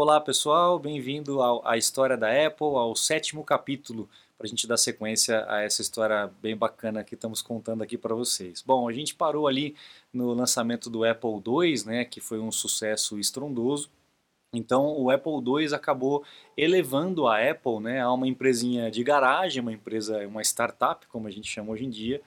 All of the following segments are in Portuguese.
Olá pessoal, bem-vindo à história da Apple, ao sétimo capítulo, para a gente dar sequência a essa história bem bacana que estamos contando aqui para vocês. Bom, a gente parou ali no lançamento do Apple II, né, que foi um sucesso estrondoso. Então o Apple II acabou elevando a Apple né, a uma empresinha de garagem, uma empresa, uma startup, como a gente chama hoje em dia,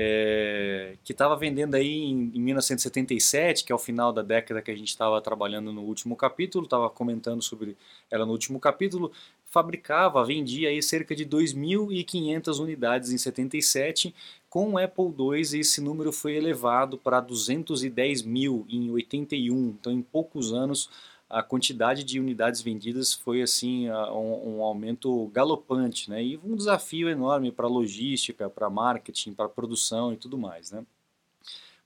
é, que estava vendendo aí em, em, 1977, que é o final da década que a gente estava trabalhando no último capítulo, estava comentando sobre ela no último capítulo, fabricava, vendia aí cerca de 2.500 unidades em 77, com o Apple II esse número foi elevado para 210 mil em 81, então em poucos anos a quantidade de unidades vendidas foi assim um, um aumento galopante, né? E um desafio enorme para logística, para marketing, para produção e tudo mais, né?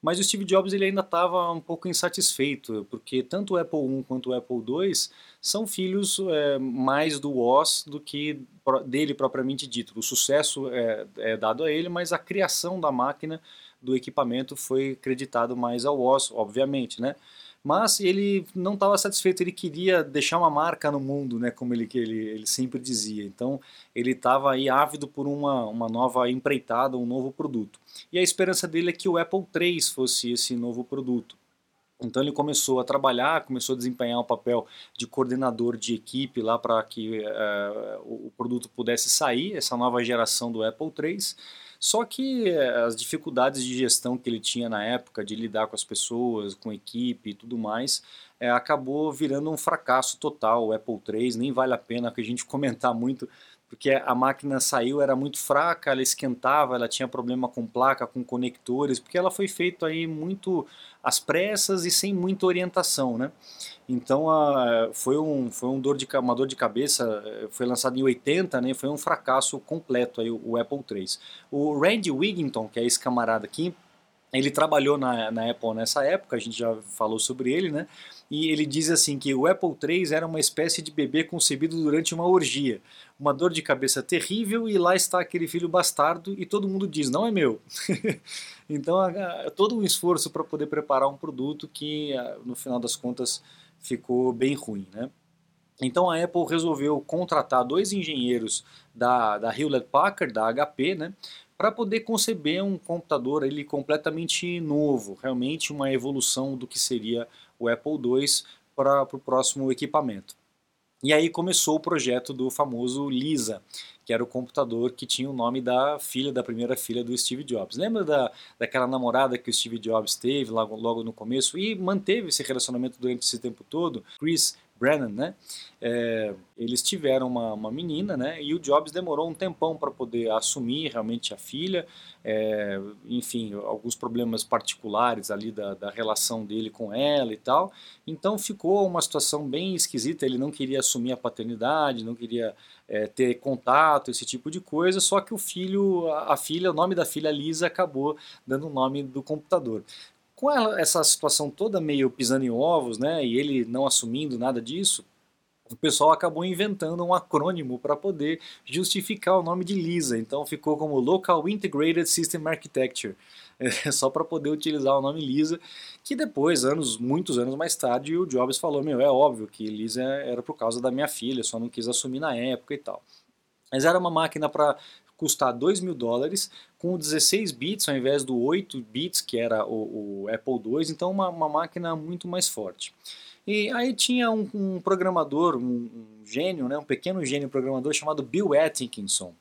Mas o Steve Jobs ele ainda estava um pouco insatisfeito, porque tanto o Apple I quanto o Apple II são filhos é, mais do Oz do que dele propriamente dito. O sucesso é, é dado a ele, mas a criação da máquina, do equipamento, foi creditado mais ao Oz, obviamente, né? Mas ele não estava satisfeito, ele queria deixar uma marca no mundo, né, como ele, ele, ele sempre dizia. Então ele estava aí ávido por uma, uma nova empreitada, um novo produto. E a esperança dele é que o Apple III fosse esse novo produto. Então ele começou a trabalhar, começou a desempenhar o papel de coordenador de equipe lá para que uh, o produto pudesse sair, essa nova geração do Apple III. Só que eh, as dificuldades de gestão que ele tinha na época, de lidar com as pessoas, com equipe e tudo mais, é, acabou virando um fracasso total. O Apple III nem vale a pena que a gente comentar muito, porque a máquina saiu, era muito fraca, ela esquentava, ela tinha problema com placa, com conectores, porque ela foi feita aí muito às pressas e sem muita orientação, né? Então a, foi, um, foi um dor de, uma dor de cabeça, eh, foi lançado em 80, né? Foi um fracasso completo aí o, o Apple III. O Randy Wigington, que é esse camarada aqui, ele trabalhou na, na Apple nessa época, a gente já falou sobre ele, né? E ele diz assim que o Apple III era uma espécie de bebê concebido durante uma orgia. Uma dor de cabeça terrível e lá está aquele filho bastardo e todo mundo diz, não é meu. então, todo um esforço para poder preparar um produto que, no final das contas, ficou bem ruim, né? Então a Apple resolveu contratar dois engenheiros da, da Hewlett Packard, da HP, né, para poder conceber um computador ele completamente novo, realmente uma evolução do que seria o Apple II para o próximo equipamento. E aí começou o projeto do famoso Lisa, que era o computador que tinha o nome da filha, da primeira filha do Steve Jobs. Lembra da, daquela namorada que o Steve Jobs teve logo, logo no começo e manteve esse relacionamento durante esse tempo todo? Chris Brennan, né? É, eles tiveram uma, uma, menina, né? E o Jobs demorou um tempão para poder assumir realmente a filha, é, enfim, alguns problemas particulares ali da, da, relação dele com ela e tal. Então ficou uma situação bem esquisita. Ele não queria assumir a paternidade, não queria é, ter contato, esse tipo de coisa. Só que o filho, a, a filha, o nome da filha Lisa acabou dando o nome do computador com essa situação toda meio pisando em ovos, né, e ele não assumindo nada disso, o pessoal acabou inventando um acrônimo para poder justificar o nome de Lisa. Então ficou como Local Integrated System Architecture, é, só para poder utilizar o nome Lisa, que depois, anos, muitos anos mais tarde, o Jobs falou, meu, é óbvio que Lisa era por causa da minha filha, só não quis assumir na época e tal. Mas era uma máquina para custar 2 mil dólares, com 16 bits ao invés do 8 bits que era o, o Apple II, então uma, uma, máquina muito mais forte. E aí tinha um, um programador, um, um, gênio, né, um pequeno gênio programador chamado Bill Atkinson.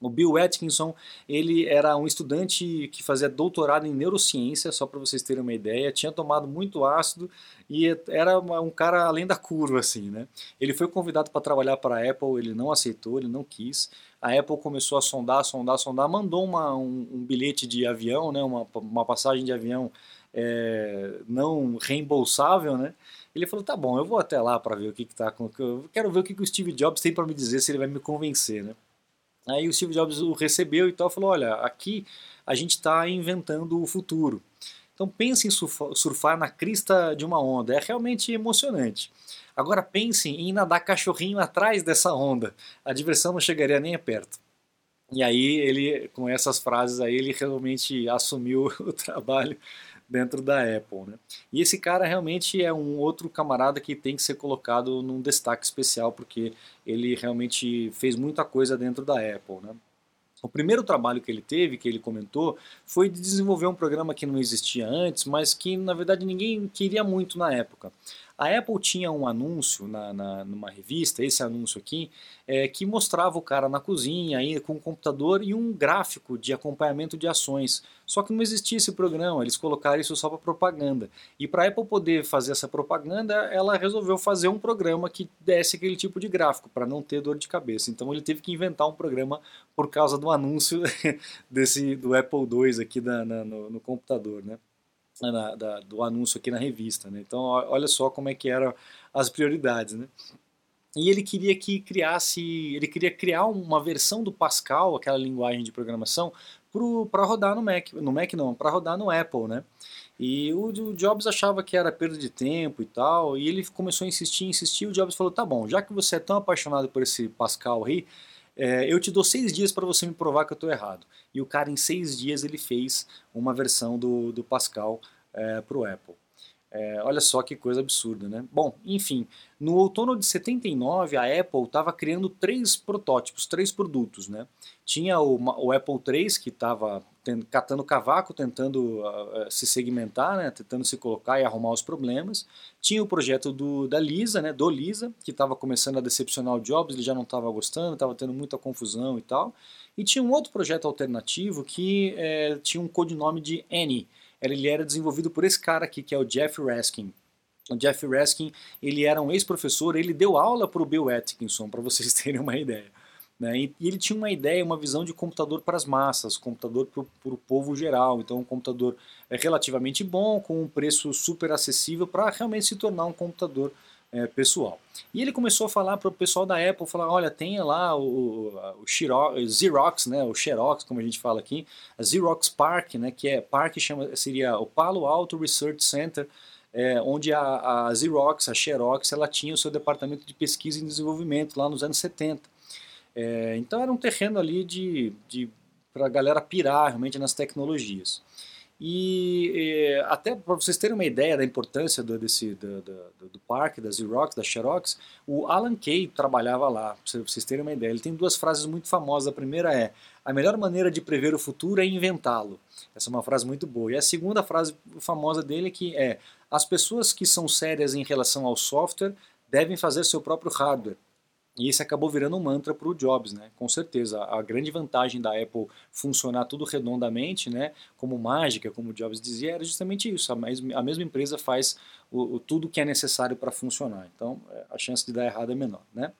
O Bill Atkinson, ele era um estudante que fazia doutorado em neurociência, só para vocês terem uma ideia, tinha tomado muito ácido e era um cara além da curva, assim, né? Ele foi convidado para trabalhar para a Apple, ele não aceitou, ele não quis. A Apple começou a sondar, sondar, sondar, mandou uma, um, um bilhete de avião, né, uma, uma passagem de avião é, não reembolsável, né? Ele falou, tá bom, eu vou até lá para ver o que está acontecendo, eu quero ver o que, que o Steve Jobs tem para me dizer, se ele vai me convencer, né? Aí o Steve Jobs o recebeu e tal, falou: olha, aqui a gente está inventando o futuro. Então pense em surfar na crista de uma onda, é realmente emocionante. Agora pense em nadar cachorrinho atrás dessa onda, a diversão não chegaria nem perto. E aí ele, com essas frases aí, ele realmente assumiu o trabalho dentro da Apple. Né? E esse cara realmente é um outro camarada que tem que ser colocado num destaque especial, porque ele realmente fez muita coisa dentro da Apple. Né? O primeiro trabalho que ele teve, que ele comentou, foi de desenvolver um programa que não existia antes, mas que na verdade ninguém queria muito na época. A Apple tinha um anúncio na, na numa revista, esse anúncio aqui, é, que mostrava o cara na cozinha aí, com um computador e um gráfico de acompanhamento de ações. Só que não existia esse programa, eles colocaram isso só para propaganda. E para a Apple poder fazer essa propaganda, ela resolveu fazer um programa que desse aquele tipo de gráfico, para não ter dor de cabeça. Então ele teve que inventar um programa por causa do anúncio desse do Apple II aqui na, na, no, no computador, né? Na, da, do anúncio aqui na revista. Né? Então, olha só como é que eram as prioridades. Né? E ele queria que criasse, ele queria criar uma versão do Pascal, aquela linguagem de programação, para rodar no Mac, no Mac não, para rodar no Apple, né? E o, o, Jobs achava que era perda de tempo e tal, e ele começou a insistir, insistir, o Jobs falou, tá bom, já que você é tão apaixonado por esse Pascal aí, é, eu te dou seis dias para você me provar que eu estou errado. E o cara, em seis dias, ele fez uma versão do, do Pascal é, para o Apple. É, olha só que coisa absurda, né? Bom, enfim, no outono de 79 a Apple estava criando três protótipos, três produtos, né? Tinha o, o Apple III que estava catando cavaco, tentando uh, se segmentar, né? Tentando se colocar e arrumar os problemas. Tinha o projeto do, da Lisa, né? Do Lisa, que estava começando a decepcionar o Jobs, ele já não estava gostando, estava tendo muita confusão e tal. E tinha um outro projeto alternativo que é, tinha um codinome de Annie, ele era desenvolvido por esse cara aqui, que é o Jeff Raskin. O Jeff Raskin, ele era um ex-professor, ele deu aula para o Bill Atkinson, para vocês terem uma ideia. Né? E, ele tinha uma ideia, uma visão de computador para as massas, computador para o povo geral. Então, um computador é relativamente bom, com um preço super acessível para realmente se tornar um computador é, pessoal. E ele começou a falar para o pessoal da Apple, falar, olha, tenha lá o, o Xerox, né, o Xerox, como a gente fala aqui, a Xerox Park, né, que é Park chama, seria o Palo Alto Research Center, é, onde a, a Xerox, a Xerox, ela tinha o seu departamento de pesquisa e desenvolvimento lá nos anos 70. É, então era um terreno ali de, de para a galera pirar realmente nas tecnologias. E eh, até para vocês terem uma ideia da importância do, desse, do, do, do, parque, da Xerox, da Xerox, o Alan Kay trabalhava lá, para vocês terem uma ideia. Ele tem duas frases muito famosas. A primeira é: A melhor maneira de prever o futuro é inventá-lo. Essa é uma frase muito boa. E a segunda frase famosa dele é que é: As pessoas que são sérias em relação ao software devem fazer seu próprio hardware. E isso acabou virando um mantra para o Jobs, né? Com certeza. A grande vantagem da Apple funcionar tudo redondamente, né? Como mágica, como o Jobs dizia, era justamente isso. A, mesma, a mesma empresa faz o, o tudo que é necessário para funcionar. Então, é, a chance de dar errado é menor, né?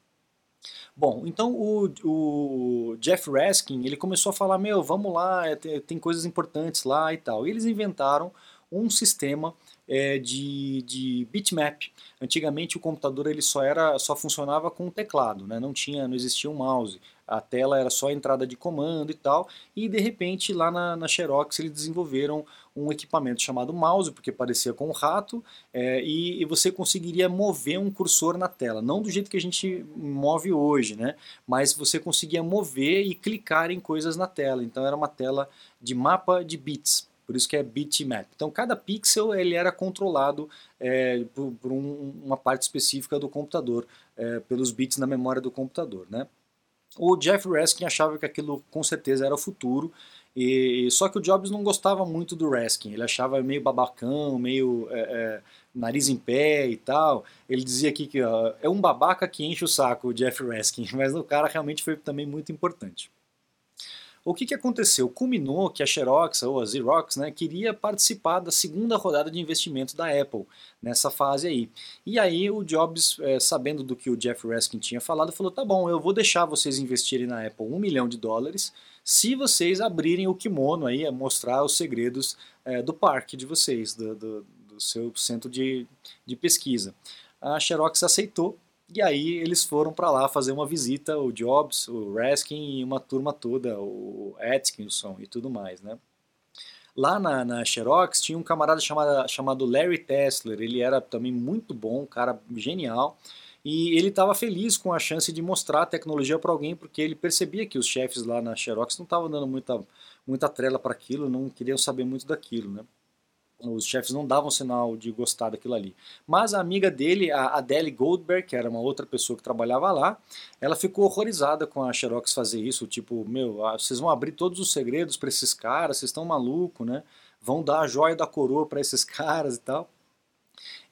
Bom, então o, o, Jeff Raskin, ele começou a falar, meu, vamos lá, é, tem coisas importantes lá e tal. E eles inventaram um sistema é, de, de bitmap. Antigamente o computador ele só era só funcionava com o teclado, né? não tinha, não existia um mouse. A tela era só entrada de comando e tal. E de repente lá na, na Xerox eles desenvolveram um equipamento chamado mouse, porque parecia com um rato, é, e, e, você conseguiria mover um cursor na tela. Não do jeito que a gente move hoje, né? mas você conseguia mover e clicar em coisas na tela. Então era uma tela de mapa de bits por isso que é bitmap. Então cada pixel ele era controlado é, por, por um, uma parte específica do computador, é, pelos bits na memória do computador. Né? O Jeff Raskin achava que aquilo com certeza era o futuro, e, só que o Jobs não gostava muito do Raskin, ele achava meio babacão, meio é, é nariz em pé e tal. Ele dizia aqui que ó, é um babaca que enche o saco, o Jeff Raskin, mas o cara realmente foi também muito importante. O que, que aconteceu? Culminou que a Xerox, ou a Xerox, né, queria participar da segunda rodada de investimento da Apple nessa fase aí. E aí o Jobs, é, sabendo do que o Jeff Raskin tinha falado, falou, tá bom, eu vou deixar vocês investirem na Apple um milhão de dólares se vocês abrirem o kimono aí, mostrar os segredos é, do parque de vocês, do, do, do seu centro de, de pesquisa. A Xerox aceitou e aí eles foram para lá fazer uma visita, o Jobs, o Raskin e uma turma toda, o Atkinson e tudo mais, né? Lá na, na Xerox tinha um camarada chamado, chamado Larry Tesler, ele era também muito bom, um cara genial, e ele estava feliz com a chance de mostrar a tecnologia para alguém, porque ele percebia que os chefes lá na Xerox não estavam dando muita, muita trela para aquilo, não queriam saber muito daquilo, né? Os chefes não davam sinal de gostar daquilo ali. Mas a amiga dele, a Adele Goldberg, que era uma outra pessoa que trabalhava lá, ela ficou horrorizada com a Xerox fazer isso. Tipo, meu, ah, vocês vão abrir todos os segredos para esses caras, vocês estão malucos, né? Vão dar a joia da coroa para esses caras e tal.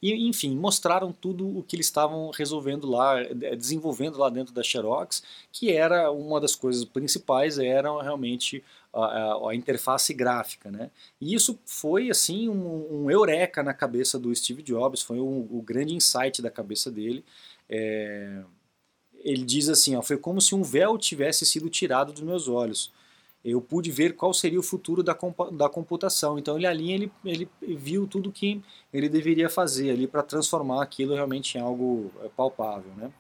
E, enfim, mostraram tudo o que eles estavam resolvendo lá, desenvolvendo lá dentro da Xerox, que era uma das coisas principais, era realmente a, a, interface gráfica. Né? E isso foi assim um, um eureka na cabeça do Steve Jobs, foi o, o grande insight da cabeça dele. É, ele diz assim, ó, foi como se um véu tivesse sido tirado dos meus olhos eu pude ver qual seria o futuro da, da computação. Então ele ali ele, ele viu tudo que ele deveria fazer ali para transformar aquilo realmente em algo é, palpável, né?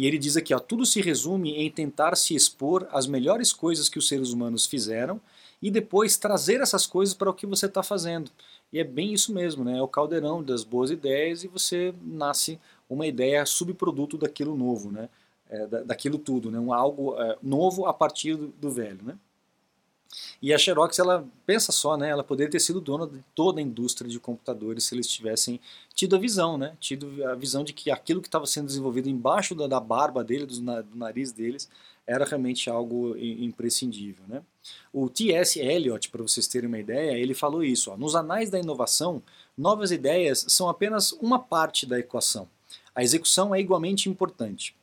E ele diz aqui, ó, tudo se resume em tentar se expor às melhores coisas que os seres humanos fizeram e depois trazer essas coisas para o que você está fazendo. E é bem isso mesmo, né? É o caldeirão das boas ideias e você nasce uma ideia subproduto daquilo novo, né? é, daquilo tudo, né? um algo é, novo a partir do, do, velho. Né? E a Xerox, ela pensa só, né? ela poderia ter sido dona de toda a indústria de computadores se eles tivessem tido a visão, né? tido a visão de que aquilo que estava sendo desenvolvido embaixo da, da barba dele, do, do, nariz deles, era realmente algo imprescindível. Né? O T.S. Eliot, para vocês terem uma ideia, ele falou isso, ó, nos anais da inovação, novas ideias são apenas uma parte da equação. A execução é igualmente importante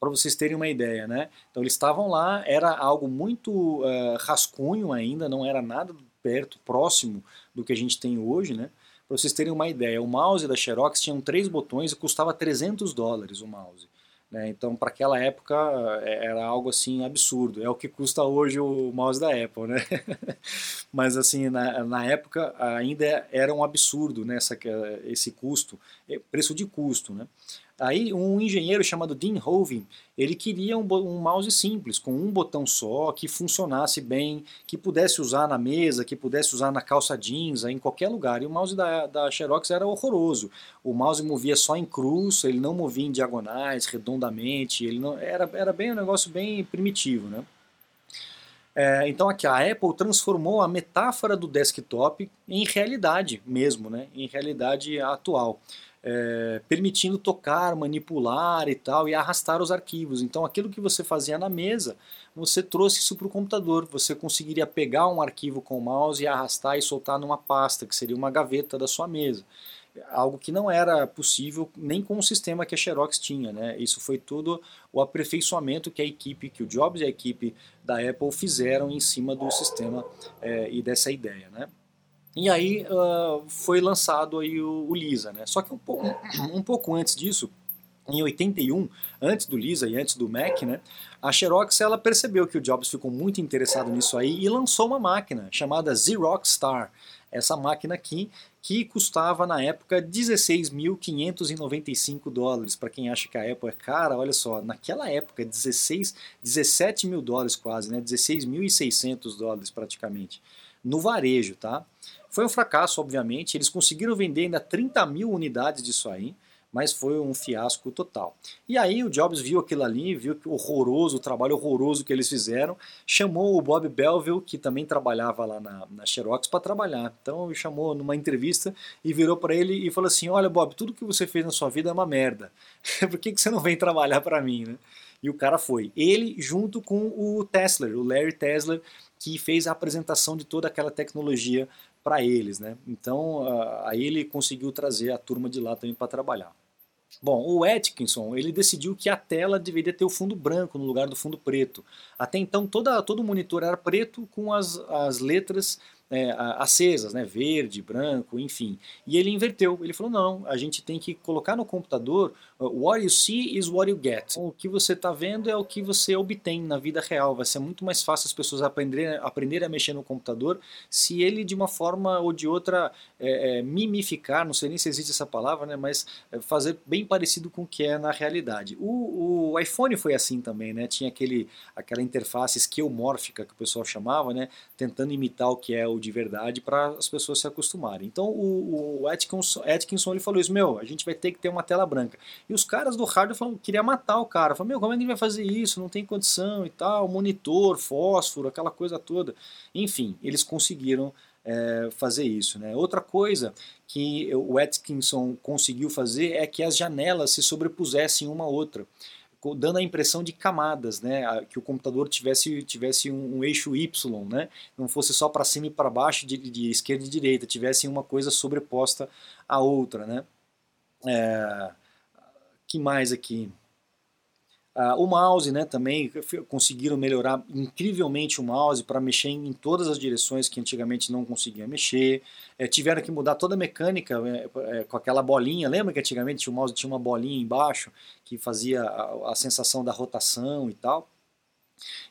para vocês terem uma ideia, né? Então eles estavam lá, era algo muito uh, rascunho ainda, não era nada perto, próximo do que a gente tem hoje, né? Para vocês terem uma ideia, o mouse da Xerox tinha três botões e custava 300 dólares o mouse. Né? Então, para aquela época, eh, era algo assim absurdo. É o que custa hoje o mouse da Apple, né? Mas assim, na, na época ainda era um absurdo né? Essa, esse custo, preço de custo, né? Aí um engenheiro chamado Dean Hoving, ele queria um, um, mouse simples, com um botão só, que funcionasse bem, que pudesse usar na mesa, que pudesse usar na calça jeans, em qualquer lugar. E o mouse da, da Xerox era horroroso. O mouse movia só em cruz, ele não movia em diagonais, redondamente, ele não era, era bem um negócio bem primitivo, né? É, então aqui a Apple transformou a metáfora do desktop em realidade mesmo, né? em realidade atual é, permitindo tocar, manipular e tal, e arrastar os arquivos. Então aquilo que você fazia na mesa, você trouxe isso para o computador. Você conseguiria pegar um arquivo com o mouse e arrastar e soltar numa pasta, que seria uma gaveta da sua mesa. Algo que não era possível nem com o sistema que a Xerox tinha. Né? Isso foi tudo o aperfeiçoamento que a equipe, que o Jobs e a equipe da Apple fizeram em cima do sistema é, e dessa ideia. Né? E aí uh, foi lançado aí o, o, Lisa, né? Só que um pouco, um pouco antes disso, em 81, antes do Lisa e antes do Mac, né, a Xerox ela percebeu que o Jobs ficou muito interessado nisso aí e lançou uma máquina chamada Xerox Star. Essa máquina aqui que custava na época 16.595 dólares. Para quem acha que a Apple é cara, olha só, naquela época 16, 17 mil dólares quase, né, 16.600 dólares praticamente, no varejo, tá? Foi um fracasso, obviamente. Eles conseguiram vender ainda 30 mil unidades disso aí, mas foi um fiasco total. E aí o Jobs viu aquilo ali, viu que horroroso, o trabalho horroroso que eles fizeram, chamou o Bob Belville, que também trabalhava lá na, na Xerox, para trabalhar. Então ele chamou numa entrevista e virou para ele e falou assim: Olha, Bob, tudo que você fez na sua vida é uma merda. Por que, que você não vem trabalhar para mim, né? E o cara foi. Ele junto com o Tesla, o Larry Tesla, que fez a apresentação de toda aquela tecnologia para eles, né? Então aí ele conseguiu trazer a turma de lá também para trabalhar. Bom, o Atkinson ele decidiu que a tela deveria ter o fundo branco no lugar do fundo preto. Até então toda, todo o monitor era preto com as, as letras é, acesas, né, verde, branco, enfim. E ele inverteu, ele falou, não, a gente tem que colocar no computador, uh, what you see is what you get. O que você está vendo é o que você obtém na vida real, vai ser muito mais fácil as pessoas aprenderem, a mexer no computador se ele de uma forma ou de outra é, é, mimificar, não sei nem se existe essa palavra, né, mas é, fazer bem parecido com o que é na realidade. O, o iPhone foi assim também, né, tinha aquele, aquela interface esquemórfica que o pessoal chamava, né, tentando imitar o que é o de verdade para as pessoas se acostumarem. Então o, o Atkinson, Atkinson ele falou isso, meu, a gente vai ter que ter uma tela branca. E os caras do hardware falaram, queria matar o cara. Falaram, meu, como é que ele vai fazer isso? Não tem condição e tal, monitor, fósforo, aquela coisa toda. Enfim, eles conseguiram é, fazer isso. Né? Outra coisa que o Atkinson conseguiu fazer é que as janelas se sobrepusessem uma à outra dando a impressão de camadas, né? que o computador tivesse, tivesse um, um eixo Y, né? não fosse só para cima e para baixo, de, de, esquerda e direita, tivesse uma coisa sobreposta à outra. Né? É, que mais aqui? Uh, o mouse, né, também conseguiram melhorar incrivelmente o mouse para mexer em, todas as direções que antigamente não conseguia mexer. É, tiveram que mudar toda a mecânica é, é, com aquela bolinha. Lembra que antigamente o mouse tinha uma bolinha embaixo que fazia a, a sensação da rotação e tal?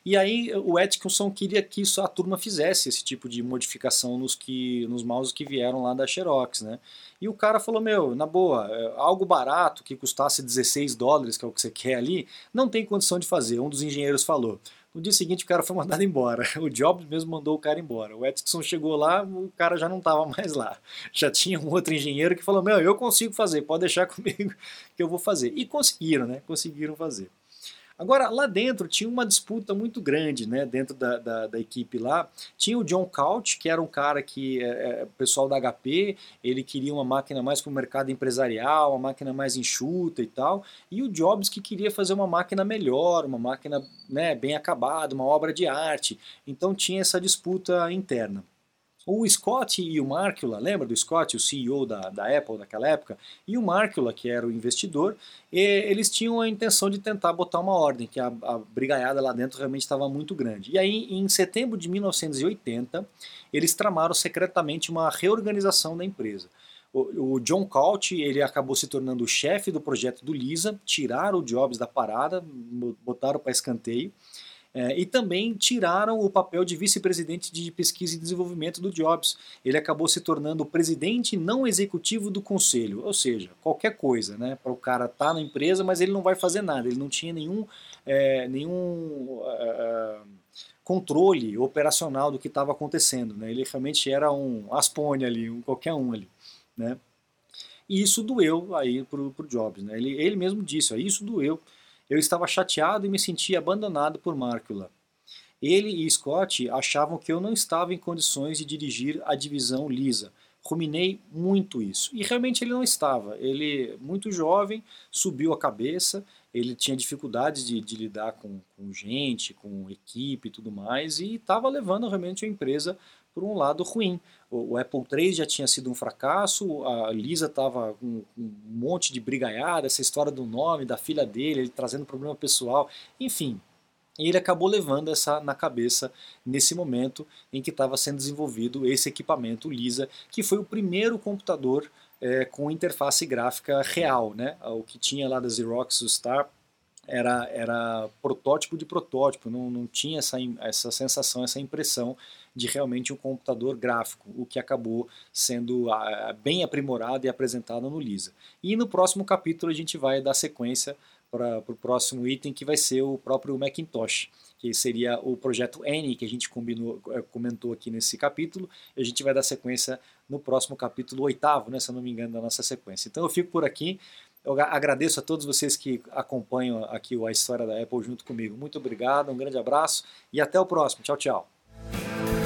E aí o Atkinson queria que isso, a turma fizesse esse tipo de modificação nos, que, nos mouses que vieram lá da Xerox, né? E o cara falou, meu, na boa, é, algo barato que custasse 16 dólares, que é o que você quer ali, não tem condição de fazer. Um dos engenheiros falou. No dia seguinte o cara foi mandado embora. O Jobs mesmo mandou o cara embora. O Atkinson chegou lá, o cara já não estava mais lá. Já tinha um outro engenheiro que falou, meu, eu consigo fazer, pode deixar comigo que eu vou fazer. E conseguiram, né? Conseguiram fazer. Agora, lá dentro tinha uma disputa muito grande, né, dentro da, da, da equipe lá. Tinha o John Couch, que era um cara que, é, é, pessoal da HP, ele queria uma máquina mais para o mercado empresarial, uma máquina mais enxuta e tal. E o Jobs que queria fazer uma máquina melhor, uma máquina né, bem acabada, uma obra de arte. Então tinha essa disputa interna. O Scott e o Markula, lembra do Scott, o CEO da, da Apple daquela época? E o Markula, que era o investidor, eles tinham a intenção de tentar botar uma ordem, que a, a brigaiada lá dentro realmente estava muito grande. E aí, em setembro de 1980, eles tramaram secretamente uma reorganização da empresa. O, o John Couch ele acabou se tornando o chefe do projeto do Lisa, tiraram o Jobs da parada, botaram para escanteio. É, e também tiraram o papel de vice-presidente de pesquisa e desenvolvimento do Jobs. Ele acabou se tornando o presidente não executivo do conselho, ou seja, qualquer coisa, né? Para o cara estar tá na empresa, mas ele não vai fazer nada, ele não tinha nenhum, é, nenhum uh, controle operacional do que estava acontecendo. Né? Ele realmente era um aspone ali, um qualquer um ali. Né? E isso doeu aí para o Jobs. Né? Ele, ele mesmo disse, ó, isso doeu eu estava chateado e me sentia abandonado por Markula. Ele e Scott achavam que eu não estava em condições de dirigir a divisão lisa. Ruminei muito isso. E realmente ele não estava. Ele, muito jovem, subiu a cabeça, ele tinha dificuldades de, de lidar com, com, gente, com equipe e tudo mais, e estava levando realmente a empresa por um lado ruim. O, o, Apple III já tinha sido um fracasso, a Lisa estava com, um monte de brigaiada, essa história do nome, da filha dele, ele trazendo problema pessoal, enfim. Ele acabou levando essa na cabeça nesse momento em que estava sendo desenvolvido esse equipamento Lisa, que foi o primeiro computador é, com interface gráfica real, né? O que tinha lá da Xerox, o Star, era, era protótipo de protótipo, não, não tinha essa, essa sensação, essa impressão de realmente um computador gráfico, o que acabou sendo bem aprimorado e apresentado no Lisa. E no próximo capítulo a gente vai dar sequência para o próximo item, que vai ser o próprio Macintosh, que seria o projeto N, que a gente combinou, é, comentou aqui nesse capítulo, a gente vai dar sequência no próximo capítulo, oitavo, né, se eu não me engano, da nossa sequência. Então eu fico por aqui, eu agradeço a todos vocês que acompanham aqui a história da Apple junto comigo. Muito obrigado, um grande abraço e até o próximo. Tchau, tchau.